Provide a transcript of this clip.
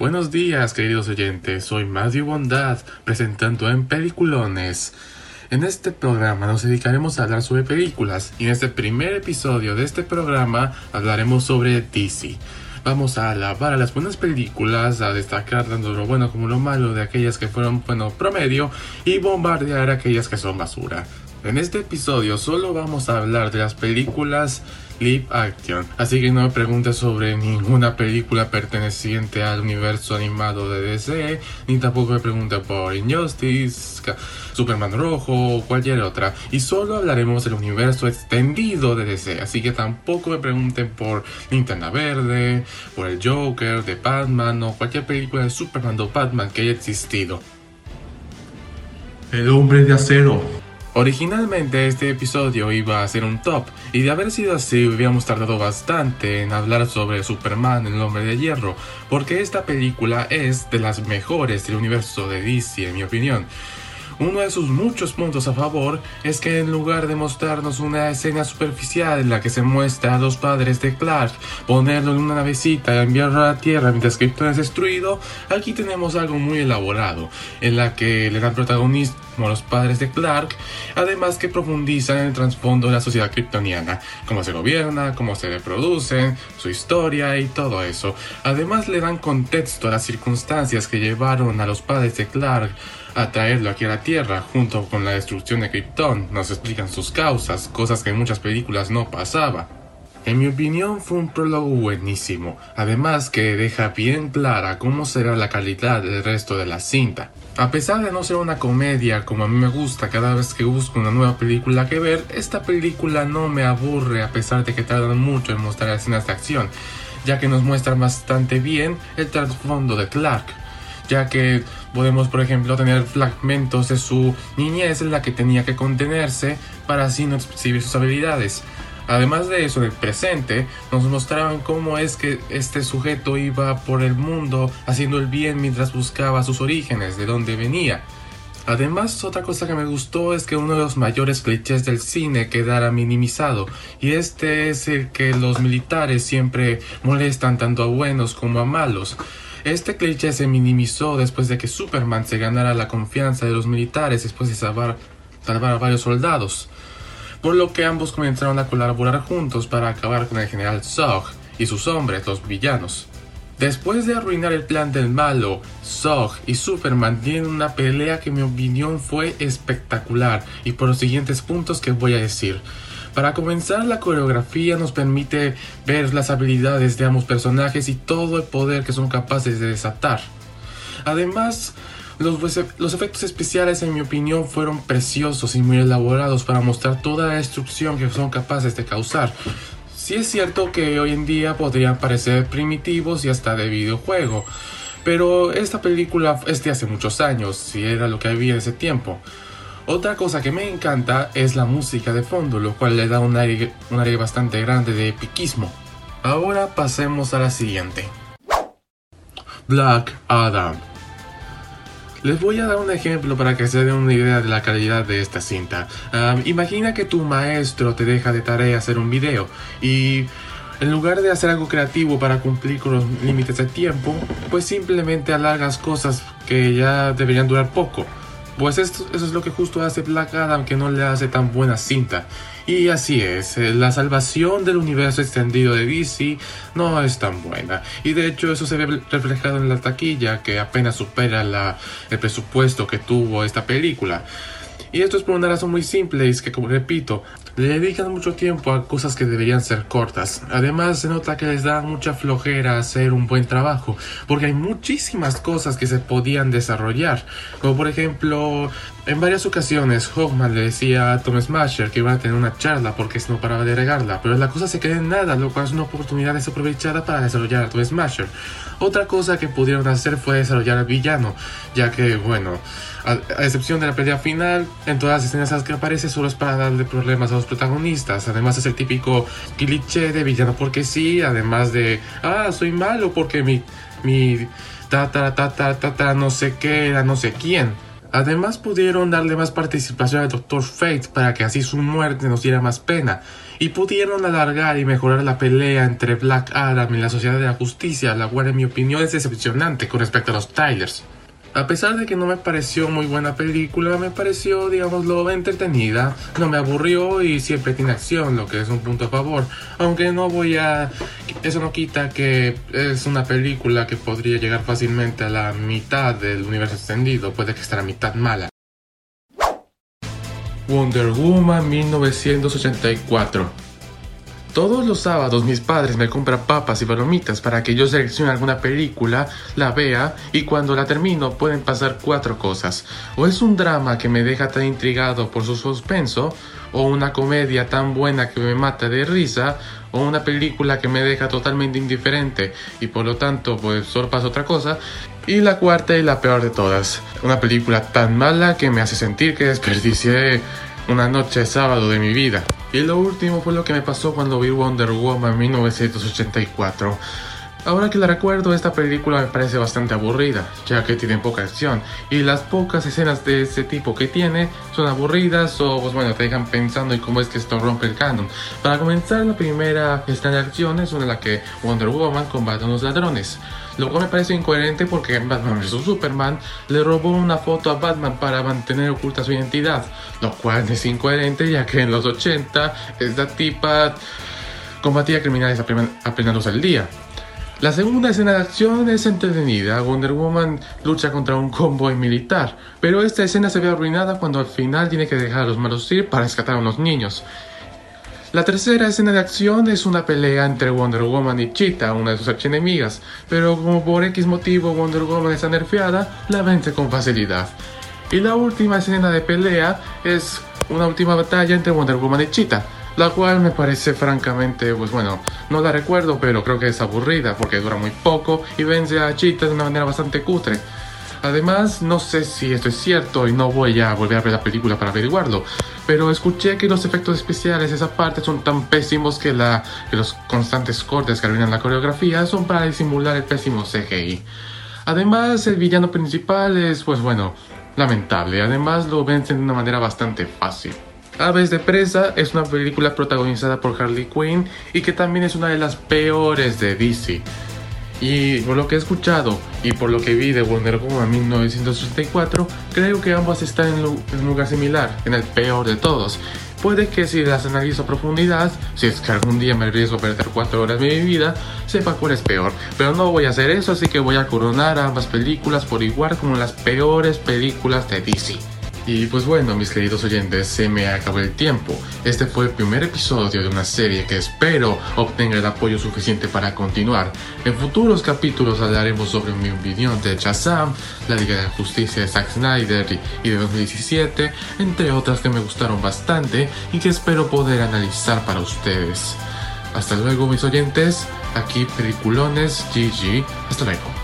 Buenos días, queridos oyentes. Soy Matthew Bondad, presentando en Peliculones. En este programa nos dedicaremos a hablar sobre películas y en este primer episodio de este programa hablaremos sobre DC. Vamos a alabar a las buenas películas, a destacar tanto lo bueno como lo malo de aquellas que fueron, bueno, promedio y bombardear aquellas que son basura. En este episodio solo vamos a hablar de las películas live action, así que no me preguntes sobre ninguna película perteneciente al universo animado de DC, ni tampoco me preguntes por Injustice, Superman Rojo o cualquier otra, y solo hablaremos del universo extendido de DC, así que tampoco me pregunten por Linterna Verde, por el Joker, de Batman o cualquier película de Superman o Batman que haya existido. El hombre de acero. Originalmente este episodio iba a ser un top, y de haber sido así hubiéramos tardado bastante en hablar sobre Superman, el hombre de hierro, porque esta película es de las mejores del universo de DC en mi opinión. Uno de sus muchos puntos a favor es que en lugar de mostrarnos una escena superficial en la que se muestra a los padres de Clark ponerlo en una navecita y enviarlo a la Tierra mientras Krypton es destruido, aquí tenemos algo muy elaborado, en la que le dan protagonismo a los padres de Clark, además que profundizan en el trasfondo de la sociedad kryptoniana, cómo se gobierna, cómo se reproducen, su historia y todo eso. Además le dan contexto a las circunstancias que llevaron a los padres de Clark a traerlo aquí a la Tierra junto con la destrucción de Krypton. Nos explican sus causas, cosas que en muchas películas no pasaba. En mi opinión fue un prólogo buenísimo, además que deja bien clara cómo será la calidad del resto de la cinta. A pesar de no ser una comedia como a mí me gusta cada vez que busco una nueva película que ver, esta película no me aburre a pesar de que tardan mucho en mostrar escenas de acción, ya que nos muestra bastante bien el trasfondo de Clark, ya que podemos por ejemplo tener fragmentos de su niñez en la que tenía que contenerse para así no exhibir sus habilidades. Además de eso, en el presente nos mostraban cómo es que este sujeto iba por el mundo haciendo el bien mientras buscaba sus orígenes, de dónde venía. Además, otra cosa que me gustó es que uno de los mayores clichés del cine quedara minimizado, y este es el que los militares siempre molestan tanto a buenos como a malos. Este cliché se minimizó después de que Superman se ganara la confianza de los militares después de salvar, salvar a varios soldados, por lo que ambos comenzaron a colaborar juntos para acabar con el general Zog y sus hombres, los villanos. Después de arruinar el plan del malo, Zog y Superman tienen una pelea que en mi opinión fue espectacular y por los siguientes puntos que voy a decir. Para comenzar, la coreografía nos permite ver las habilidades de ambos personajes y todo el poder que son capaces de desatar. Además, los, efectos especiales en mi opinión fueron preciosos y muy elaborados para mostrar toda la destrucción que son capaces de causar. Sí es cierto que hoy en día podrían parecer primitivos y hasta de videojuego, pero esta película es de hace muchos años y era lo que había en ese tiempo. Otra cosa que me encanta es la música de fondo, lo cual le da un aire, un aire bastante grande de epiquismo. Ahora pasemos a la siguiente. Black Adam. Les voy a dar un ejemplo para que se den una idea de la calidad de esta cinta. imagina que tu maestro te deja de tarea hacer un video y en lugar de hacer algo creativo para cumplir con los límites de tiempo, pues simplemente alargas cosas que ya deberían durar poco. Pues eso es lo que justo hace Black Adam que no le hace tan buena cinta. Y así es, eh, la salvación del universo extendido de DC no es tan buena. Y de hecho eso se ve reflejado en la taquilla que apenas supera el presupuesto que tuvo esta película. Y esto es por una razón muy simple, es que como repito, le dedican mucho tiempo a cosas que deberían ser cortas. Además se nota que les da mucha flojera hacer un buen trabajo, porque hay muchísimas cosas que se podían desarrollar. Como por ejemplo, en varias ocasiones Hawkman le decía a Tom Smasher que iba a tener una charla porque no paraba de regarla, pero la cosa se queda en nada, lo cual es una oportunidad desaprovechada para desarrollar a Tom Smasher. Otra cosa que pudieron hacer fue desarrollar al villano, ya que, bueno, a, excepción de la pelea final, en todas las escenas que aparece solo es para darle problemas a los protagonistas. Además es el típico cliché de villano porque sí, además de, ah, soy malo porque mi, mi, ta, ta, ta, ta, ta, ta, no sé qué era no sé quién. Además pudieron darle más participación al Doctor Fate para que así su muerte nos diera más pena. y pudieron alargar y mejorar la pelea entre Black Adam y la Sociedad de la Justicia, la cual en mi opinión es decepcionante con respecto a los trailers. A pesar de que no me pareció muy buena película, me pareció, digámoslo, entretenida, no me aburrió y siempre tiene acción, lo que es un punto a favor. Aunque no voy a... Eso no quita que es una película que podría llegar fácilmente a la mitad del universo extendido, puede que esté a la mitad mala. Wonder Woman 1984 todos los sábados mis padres me compran papas y palomitas para que yo seleccione alguna película, la vea y cuando la termino pueden pasar cuatro cosas. O es un drama que me deja tan intrigado por su suspenso, o una comedia tan buena que me mata de risa, o una película que me deja totalmente indiferente y por lo tanto pues solo otra cosa. Y la cuarta y la peor de todas, una película tan mala que me hace sentir que desperdicié una noche sábado de mi vida. Y lo último fue lo que me pasó cuando vi Wonder Woman 1984. Ahora que la recuerdo, esta película me parece bastante aburrida, ya que tiene poca acción, y las pocas escenas de ese tipo que tiene son aburridas o, pues bueno, te dejan pensando en cómo es que esto rompe el canon. Para comenzar, la primera escena de acción es una en la que Wonder Woman combate a unos ladrones. Lo cual me parece incoherente porque Batman vs Superman le robó una foto a Batman para mantener oculta su identidad, lo cual es incoherente ya que en los 80 esta tipa combatía criminales apenas al día. La segunda escena de acción es entretenida. Wonder Woman lucha contra un convoy militar, pero esta escena se ve arruinada cuando al final tiene que dejar a los malos ir para rescatar a unos niños. La tercera escena de acción es una pelea entre Wonder Woman y Cheetah, una de sus archienemigas, pero como por X motivo Wonder Woman está nerfeada, la vence con facilidad. Y la última escena de pelea es una última batalla entre Wonder Woman y Cheetah la cual me parece francamente, pues bueno, no la recuerdo, pero creo que es aburrida porque dura muy poco y vence a Cheetah de una manera bastante cutre. Además, no sé si esto es cierto y no voy a volver a ver la película para averiguarlo, pero escuché que los efectos especiales de esa parte son tan pésimos que, la, los constantes cortes que arruinan la coreografía son para disimular el pésimo CGI. Además, el villano principal es, pues bueno, lamentable. Además, lo vencen de una manera bastante fácil. Aves de Presa es una película protagonizada por Harley Quinn y que también es una de las peores de DC. Y por lo que he escuchado y por lo que vi de Wonder Woman 1964, creo que ambas están en, un lugar similar, en el peor de todos. Puede que si las analizo a profundidad, si es que algún día me arriesgo a perder 4 horas de mi vida, sepa cuál es peor. Pero no voy a hacer eso, así que voy a coronar ambas películas por igual como las peores películas de DC. Y pues bueno, mis queridos oyentes, se me acabó el tiempo. Este fue el primer episodio de una serie que espero obtenga el apoyo suficiente para continuar. En futuros capítulos hablaremos sobre mi opinión de Shazam, la Liga de la Justicia de Zack Snyder y de 2017, entre otras que me gustaron bastante y que espero poder analizar para ustedes. Hasta luego mis oyentes, aquí Peliculones GG, hasta luego.